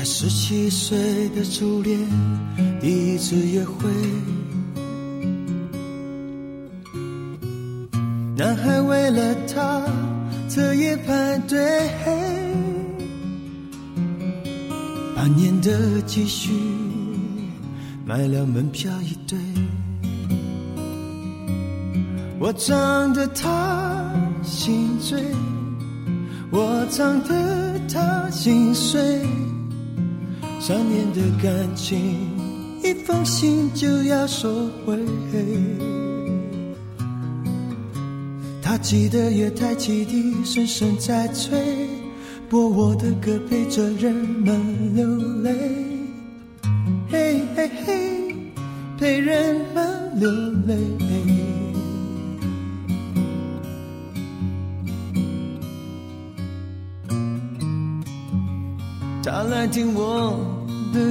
在十七岁的初恋第一次约会，男孩为了她彻夜排队，半年的积蓄买了门票一对。我唱得他心醉，我唱得他心碎。三年的感情，一封信就要收回。他记得月台汽笛声声在催，播我的歌陪着人们流泪。嘿嘿嘿，陪人们流泪。他来听我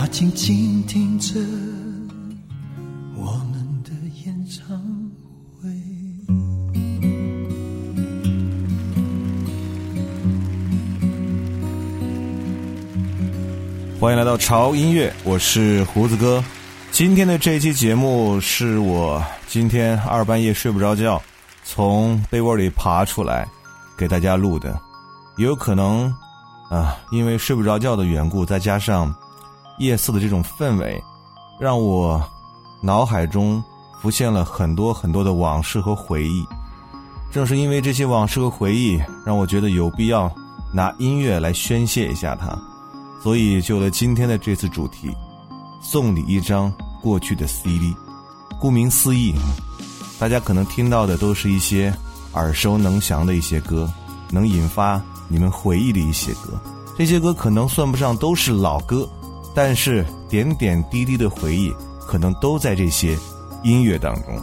他静静听着我们的演唱会。欢迎来到潮音乐，我是胡子哥。今天的这期节目是我今天二半夜睡不着觉，从被窝里爬出来给大家录的。也有可能啊，因为睡不着觉的缘故，再加上夜色的这种氛围，让我脑海中浮现了很多很多的往事和回忆。正是因为这些往事和回忆，让我觉得有必要拿音乐来宣泄一下它，所以就有了今天的这次主题。送你一张过去的 CD，顾名思义，大家可能听到的都是一些耳熟能详的一些歌，能引发你们回忆的一些歌。这些歌可能算不上都是老歌，但是点点滴滴的回忆可能都在这些音乐当中。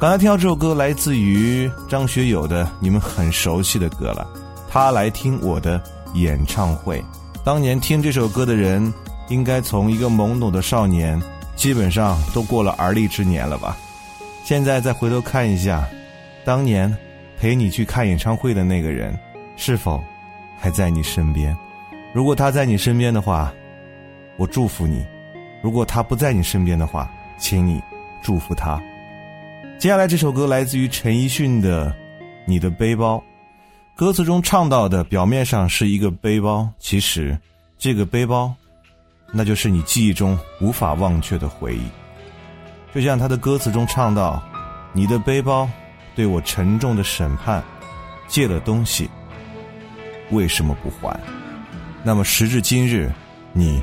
刚才听到这首歌来自于张学友的你们很熟悉的歌了，他来听我的演唱会。当年听这首歌的人。应该从一个懵懂的少年，基本上都过了而立之年了吧？现在再回头看一下，当年陪你去看演唱会的那个人，是否还在你身边？如果他在你身边的话，我祝福你；如果他不在你身边的话，请你祝福他。接下来这首歌来自于陈奕迅的《你的背包》，歌词中唱到的表面上是一个背包，其实这个背包。那就是你记忆中无法忘却的回忆，就像他的歌词中唱到：“你的背包对我沉重的审判，借了东西为什么不还？”那么时至今日，你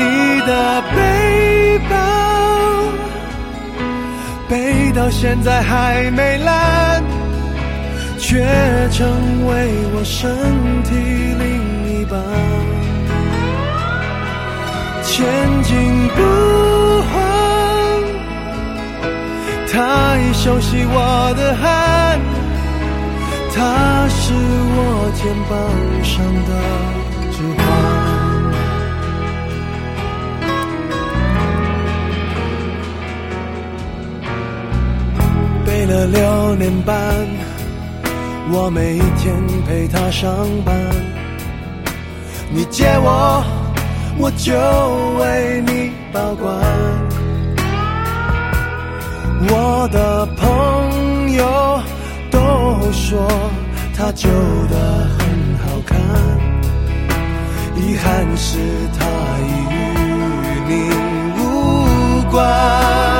你的背包背到现在还没烂，却成为我身体另一半。前进不慌，他已熟悉我的汗，他是我肩膀上的了六年半，我每一天陪他上班，你借我。我就为你保管。我的朋友都说他旧的很好看，遗憾是他已与你无关。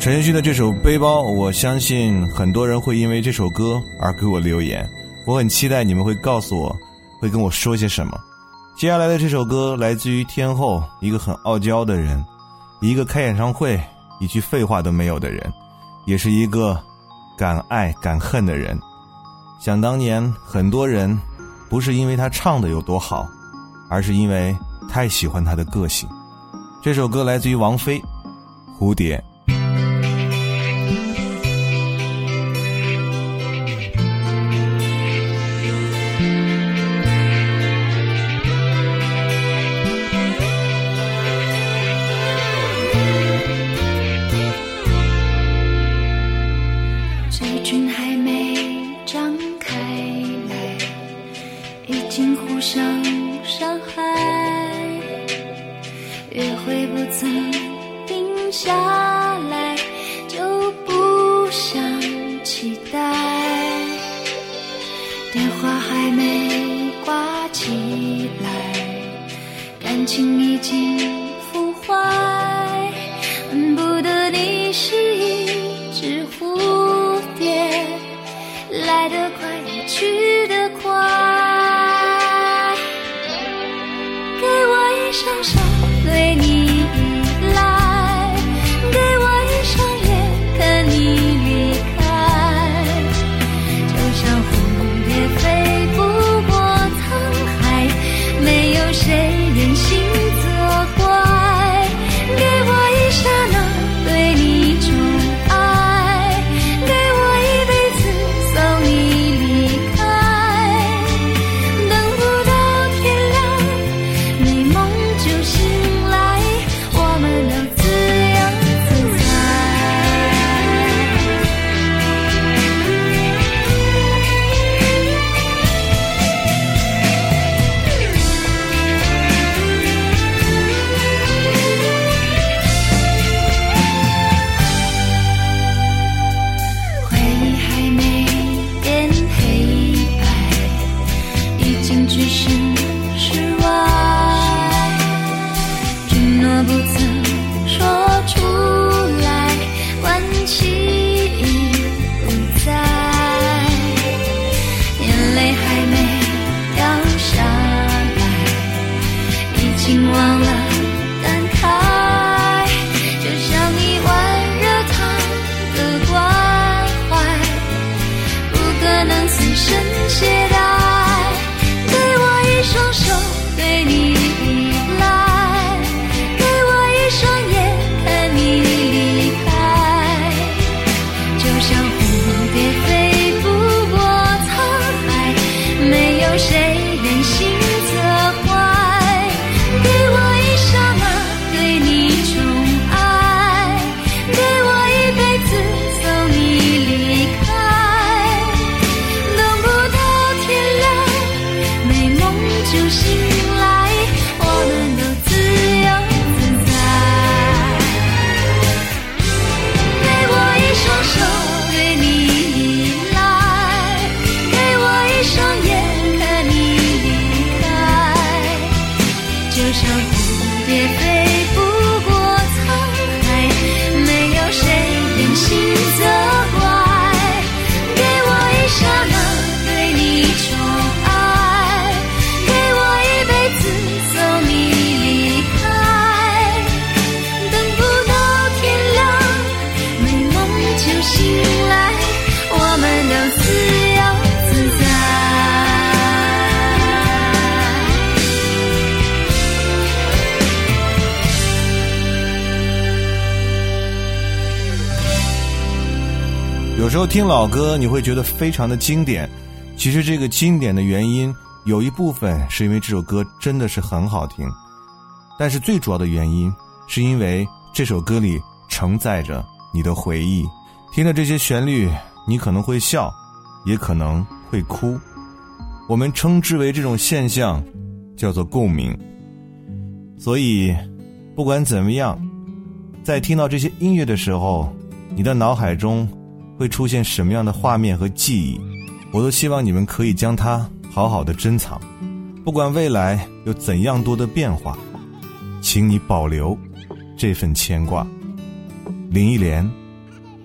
陈奕迅的这首背包我相信很多人会因为这首歌而给我留言我很期待你们会告诉我会跟我说些什么。接下来的这首歌来自于天后一个很傲娇的人一个开演唱会一句废话都没有的人也是一个敢爱敢恨的人想当年很多人不是因为他唱的有多好而是因为太喜欢他的个性这首歌来自于王菲蝴蝶。有时候听老歌，你会觉得非常的经典。其实这个经典的原因，有一部分是因为这首歌真的是很好听，但是最主要的原因，是因为这首歌里承载着你的回忆。听着这些旋律，你可能会笑，也可能会哭。我们称之为这种现象，叫做共鸣。所以，不管怎么样，在听到这些音乐的时候，你的脑海中。会出现什么样的画面和记忆，我都希望你们可以将它好好的珍藏。不管未来有怎样多的变化，请你保留这份牵挂。林忆莲，《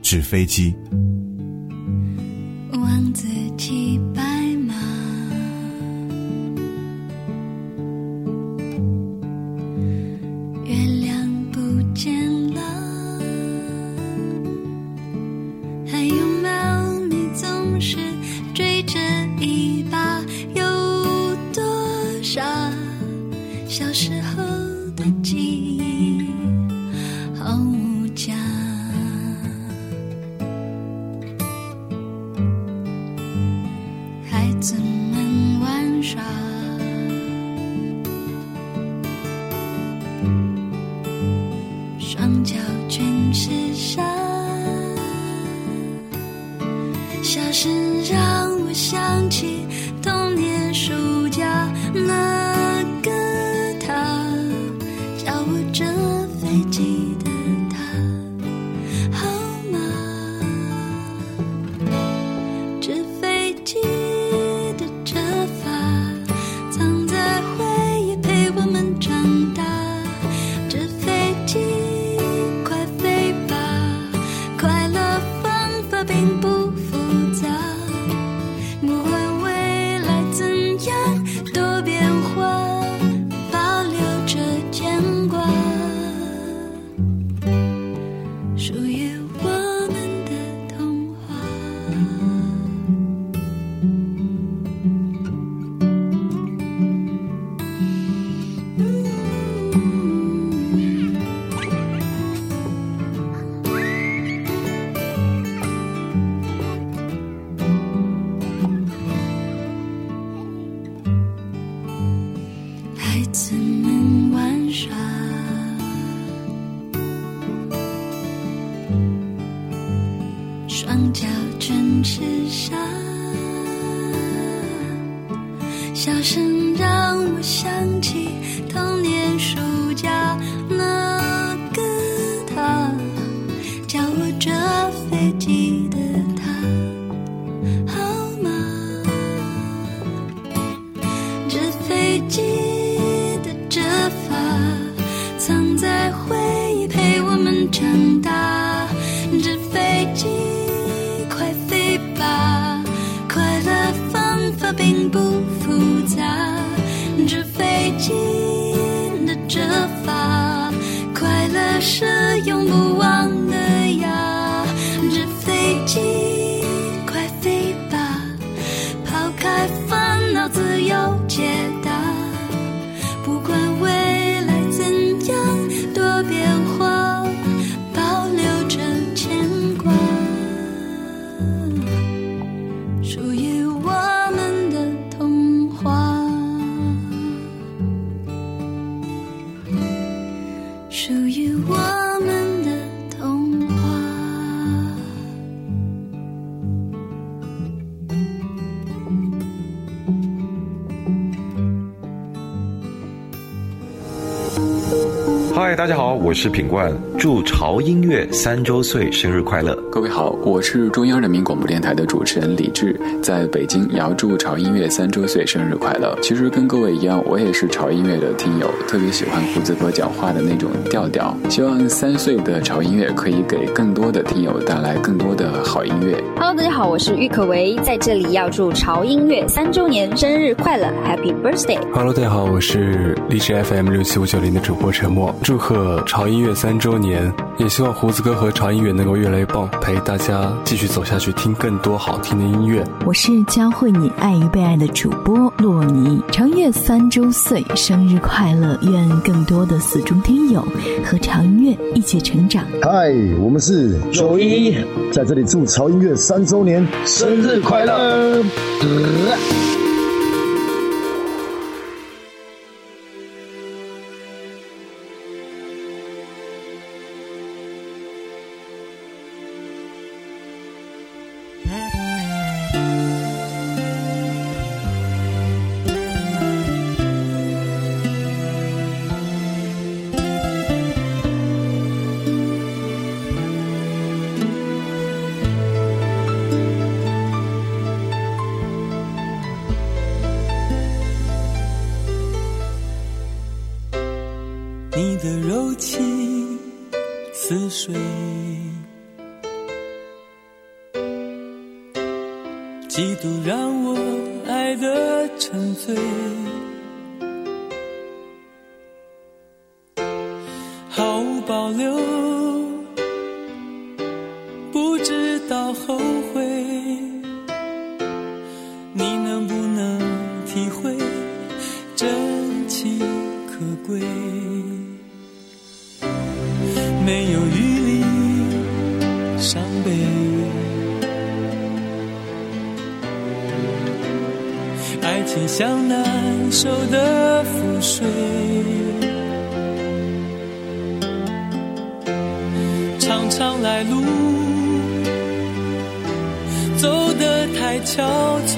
纸飞机》。王子骑大家好，我是品冠，祝潮音乐三周岁生日快乐！各位好，我是中央人民广播电台的主持人李志，在北京也要祝潮音乐三周岁生日快乐。其实跟各位一样，我也是潮音乐的听友，特别喜欢胡子哥讲话的那种调调。希望三岁的潮音乐可以给更多的听友带来更多的好音乐。Hello，大家好，我是郁可唯，在这里要祝潮音乐三周年生日快乐，Happy Birthday！Hello，大家好，我是荔枝 FM 六七五九零的主播陈默，祝贺潮音乐三周年，也希望胡子哥和潮音乐能够越来越棒，陪大家继续走下去，听更多好听的音乐。我是教会你爱与被爱的主播洛尼。潮音月三周岁，生日快乐！愿更多的死忠听友和潮音乐一起成长。嗨，我们是九一，在这里祝潮音乐三周年生日快乐！你真情可贵？没有余力伤悲，爱情像难收的覆水。常常来路走得太憔悴，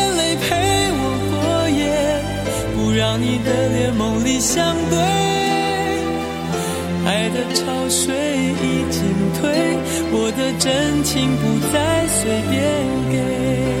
让你的脸梦里相对。爱的潮水已经退，我的真情不再随便给。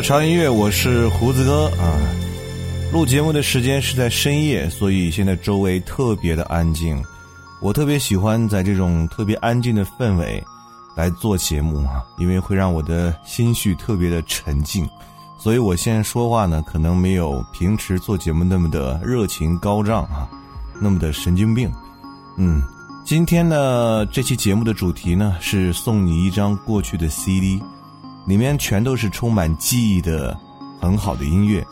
到潮音乐，我是胡子哥啊。录节目的时间是在深夜，所以现在周围特别的安静。我特别喜欢在这种特别安静的氛围来做节目啊，因为会让我的心绪特别的沉静。所以我现在说话呢，可能没有平时做节目那么的热情高涨啊，那么的神经病。嗯，今天呢，这期节目的主题呢是送你一张过去的 CD，里面全都是充满记忆的很好的音乐。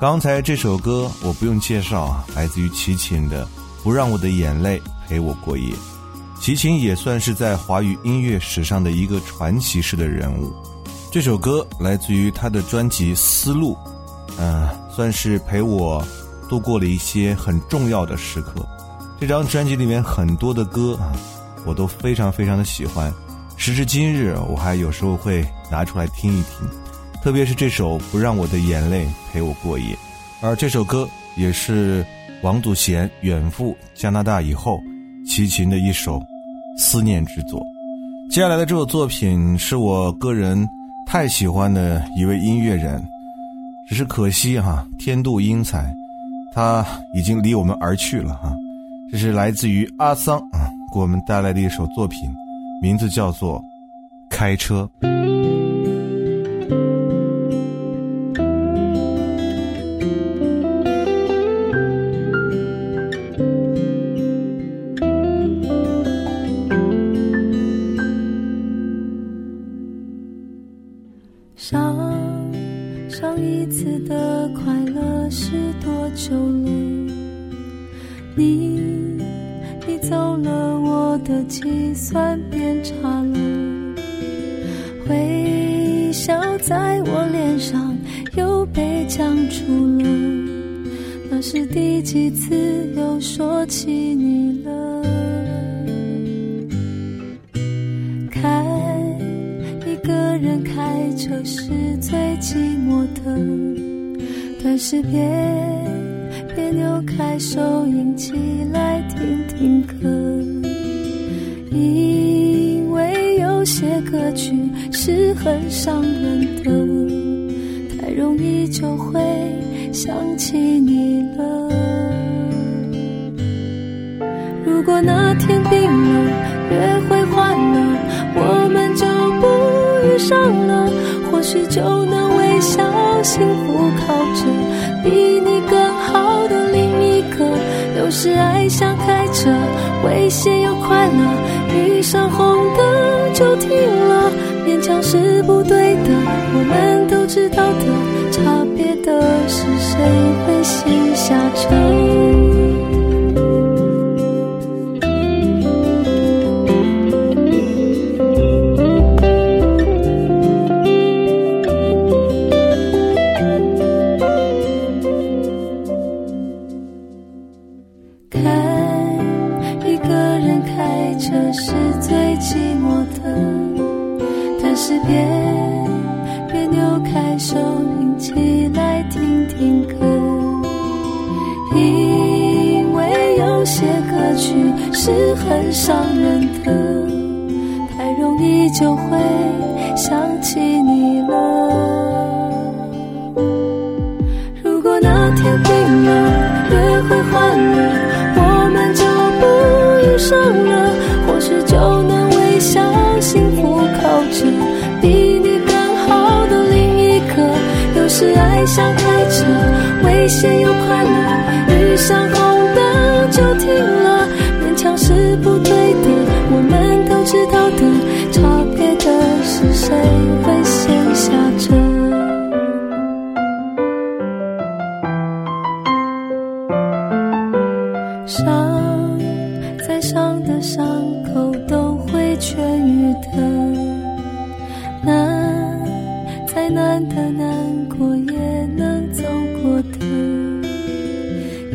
刚才这首歌我不用介绍啊，来自于齐秦的《不让我的眼泪陪我过夜》。齐秦也算是在华语音乐史上的一个传奇式的人物。这首歌来自于他的专辑《丝路》，嗯、算是陪我度过了一些很重要的时刻。这张专辑里面很多的歌啊，我都非常非常的喜欢。时至今日，我还有时候会拿出来听一听，特别是这首《不让我的眼泪陪我过夜》，而这首歌也是王祖贤远赴加拿大以后，齐秦的一首思念之作。接下来的这首作品是我个人太喜欢的一位音乐人，只是可惜哈，天妒英才，他已经离我们而去了哈。这是来自于阿桑啊，给我们带来的一首作品，名字叫做《开车》。哈喽微笑在我脸上又被僵住了那是第几次又说起你了？开一个人开车是最寂寞的但是别别扭开手引起来听听歌。是很伤人的，太容易就会想起你了。如果那天定了，约会换了，我们就不遇上了，或许就能微笑，幸福靠着。比你更好的另一个，有时爱像开车，危险又快乐。遇上红灯就停了，讲是不对的。我们都知道的，差别的是谁会先下车。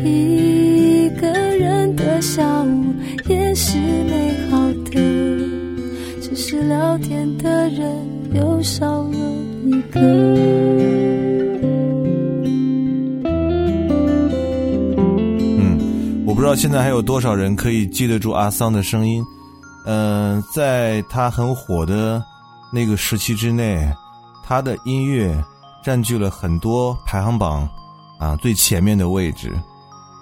一个人的下午也是美好的，只是聊天的人又少了一个。嗯，我不知道现在还有多少人可以记得住阿桑的声音？嗯，在他很火的那个时期之内，他的音乐占据了很多排行榜啊最前面的位置。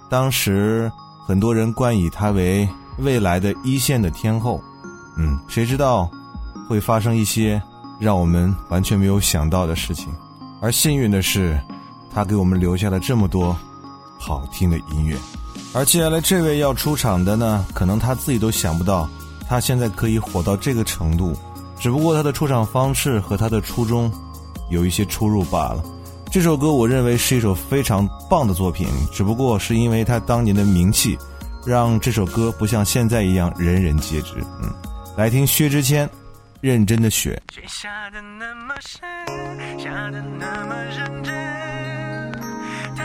当时很多人冠以他为未来的一线的天后。嗯，谁知道会发生一些让我们完全没有想到的事情？而幸运的是，他给我们留下了这么多好听的音乐。而接下来这位要出场的呢，可能他自己都想不到，他现在可以火到这个程度，只不过他的出场方式和他的初衷有一些出入罢了。这首歌我认为是一首非常棒的作品，只不过是因为他当年的名气，让这首歌不像现在一样人人皆知。嗯，来听薛之谦《认真的雪》。雪下的那么深，下的那么认真。偷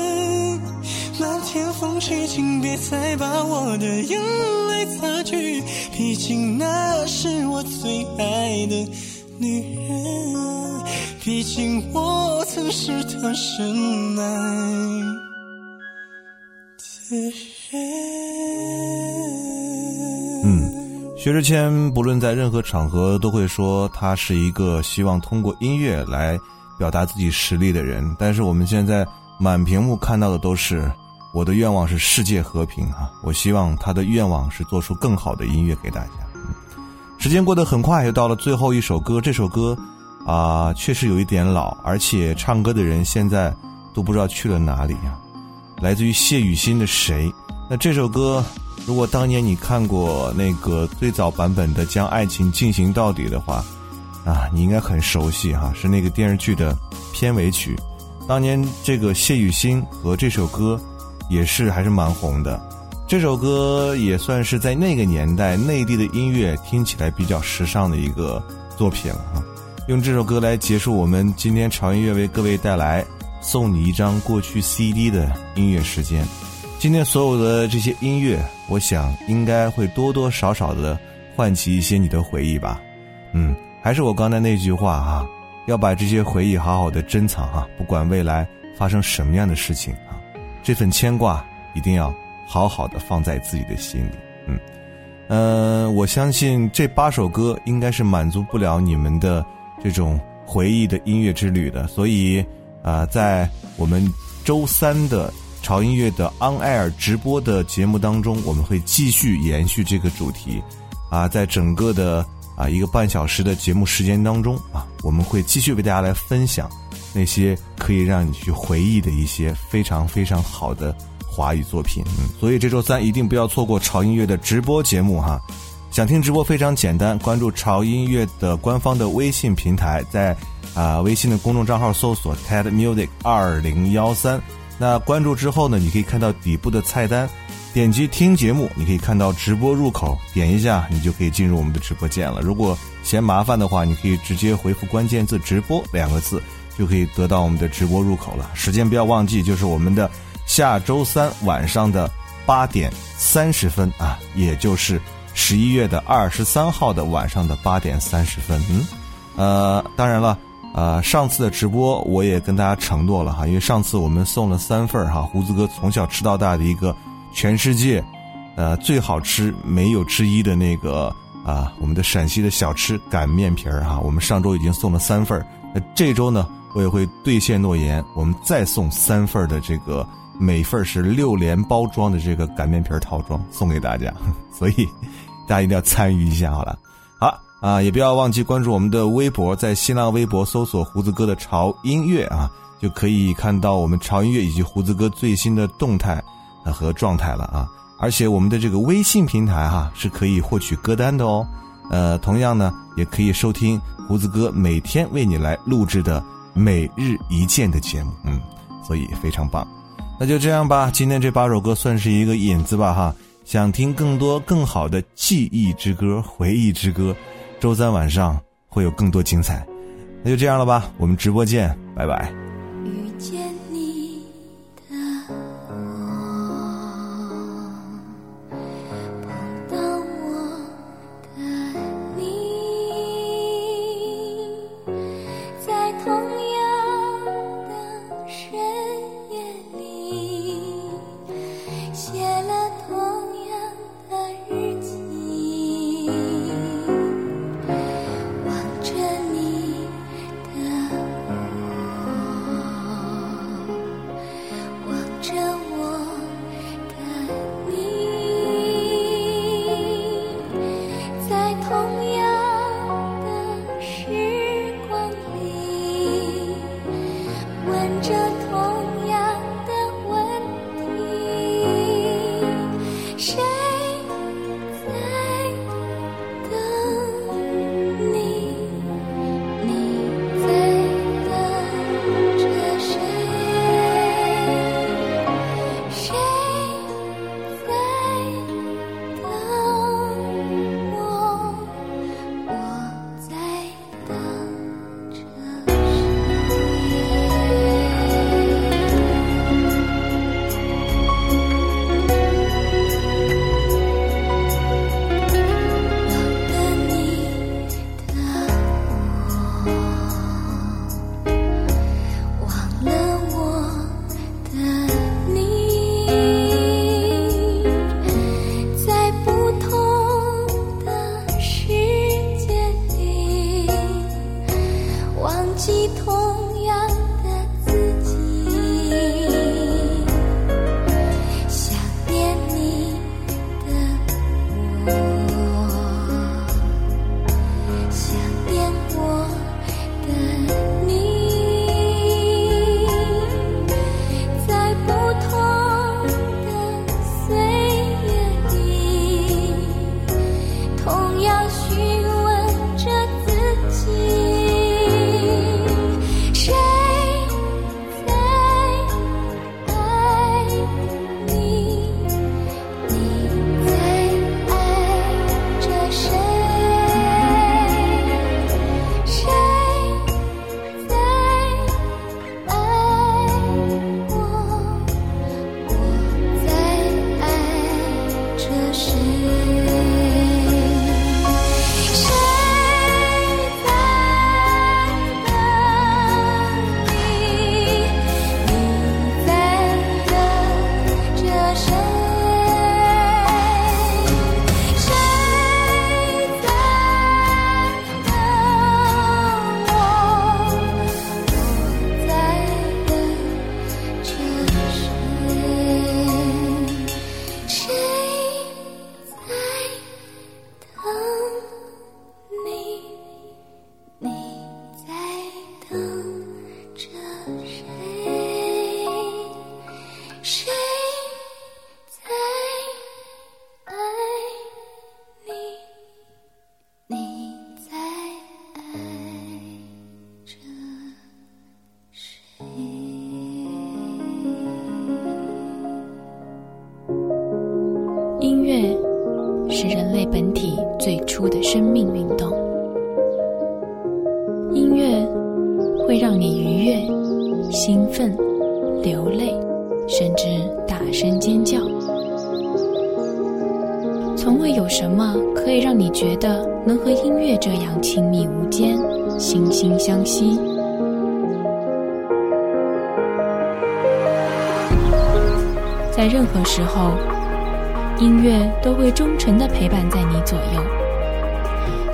天风吹，请别再把我的眼泪擦去，毕竟那是我最爱的女人，毕竟我曾是她深爱的人。嗯，薛之谦不论在任何场合都会说他是一个希望通过音乐来表达自己实力的人，但是我们现在满屏幕看到的都是我的愿望是世界和平啊！我希望他的愿望是做出更好的音乐给大家。时间过得很快，又到了最后一首歌，这首歌啊、确实有一点老，而且唱歌的人现在都不知道去了哪里啊。来自于谢雨欣的《谁》，那这首歌。如果当年你看过那个最早版本的《将爱情进行到底》的话，啊，你应该很熟悉哈，是那个电视剧的片尾曲。当年这个谢雨欣和这首歌也是还是蛮红的。这首歌也算是在那个年代内地的音乐听起来比较时尚的一个作品了哈。用这首歌来结束我们今天潮音乐为各位带来送你一张过去 CD 的音乐时间。今天所有的这些音乐，我想应该会多多少少的唤起一些你的回忆吧。嗯，还是我刚才那句话哈、要把这些回忆好好的珍藏哈、不管未来发生什么样的事情，这份牵挂一定要好好的放在自己的心里。嗯，呃，我相信这八首歌应该是满足不了你们的这种回忆的音乐之旅的，所以啊，在我们周三的潮音乐的 On Air 直播的节目当中，我们会继续延续这个主题，啊，在整个的啊一个半小时的节目时间当中啊，我们会继续为大家来分享那些可以让你去回忆的一些非常非常好的华语作品。嗯，所以这周三一定不要错过潮音乐的直播节目哈。想听直播非常简单，关注潮音乐的官方的微信平台，在啊微信的公众账号搜索 TED Music 二零幺三。那关注之后呢，你可以看到底部的菜单，点击听节目，你可以看到直播入口，点一下你就可以进入我们的直播间了。如果嫌麻烦的话，你可以直接回复关键字“直播”两个字，就可以得到我们的直播入口了。时间不要忘记，就是我们的下周三晚上的八点三十分啊，也就是。十一月的二十三号的晚上的八点三十分，嗯，呃，当然了，呃，上次的直播我也跟大家承诺了哈，因为上次我们送了三份哈，胡子哥从小吃到大的一个全世界，呃，最好吃没有之一的那个啊，我们的陕西的小吃擀面皮儿哈，我们上周已经送了三份儿那这周呢，我也会兑现诺言，我们再送三份的这个。每份是六连包装的这个擀面皮儿套装送给大家，所以大家一定要参与一下好了。好啊，也不要忘记关注我们的微博，在新浪微博搜索“胡子哥的潮音乐”啊，就可以看到我们潮音乐以及胡子哥最新的动态和状态了啊。而且我们的这个微信平台哈是可以获取歌单的哦。呃，同样呢，也可以收听胡子哥每天为你来录制的每日一见的节目，嗯，所以非常棒。那就这样吧，今天这八首歌算是一个引子吧，哈。想听更多更好的记忆之歌、回忆之歌，周三晚上会有更多精彩。那就这样了吧，我们直播见，拜拜。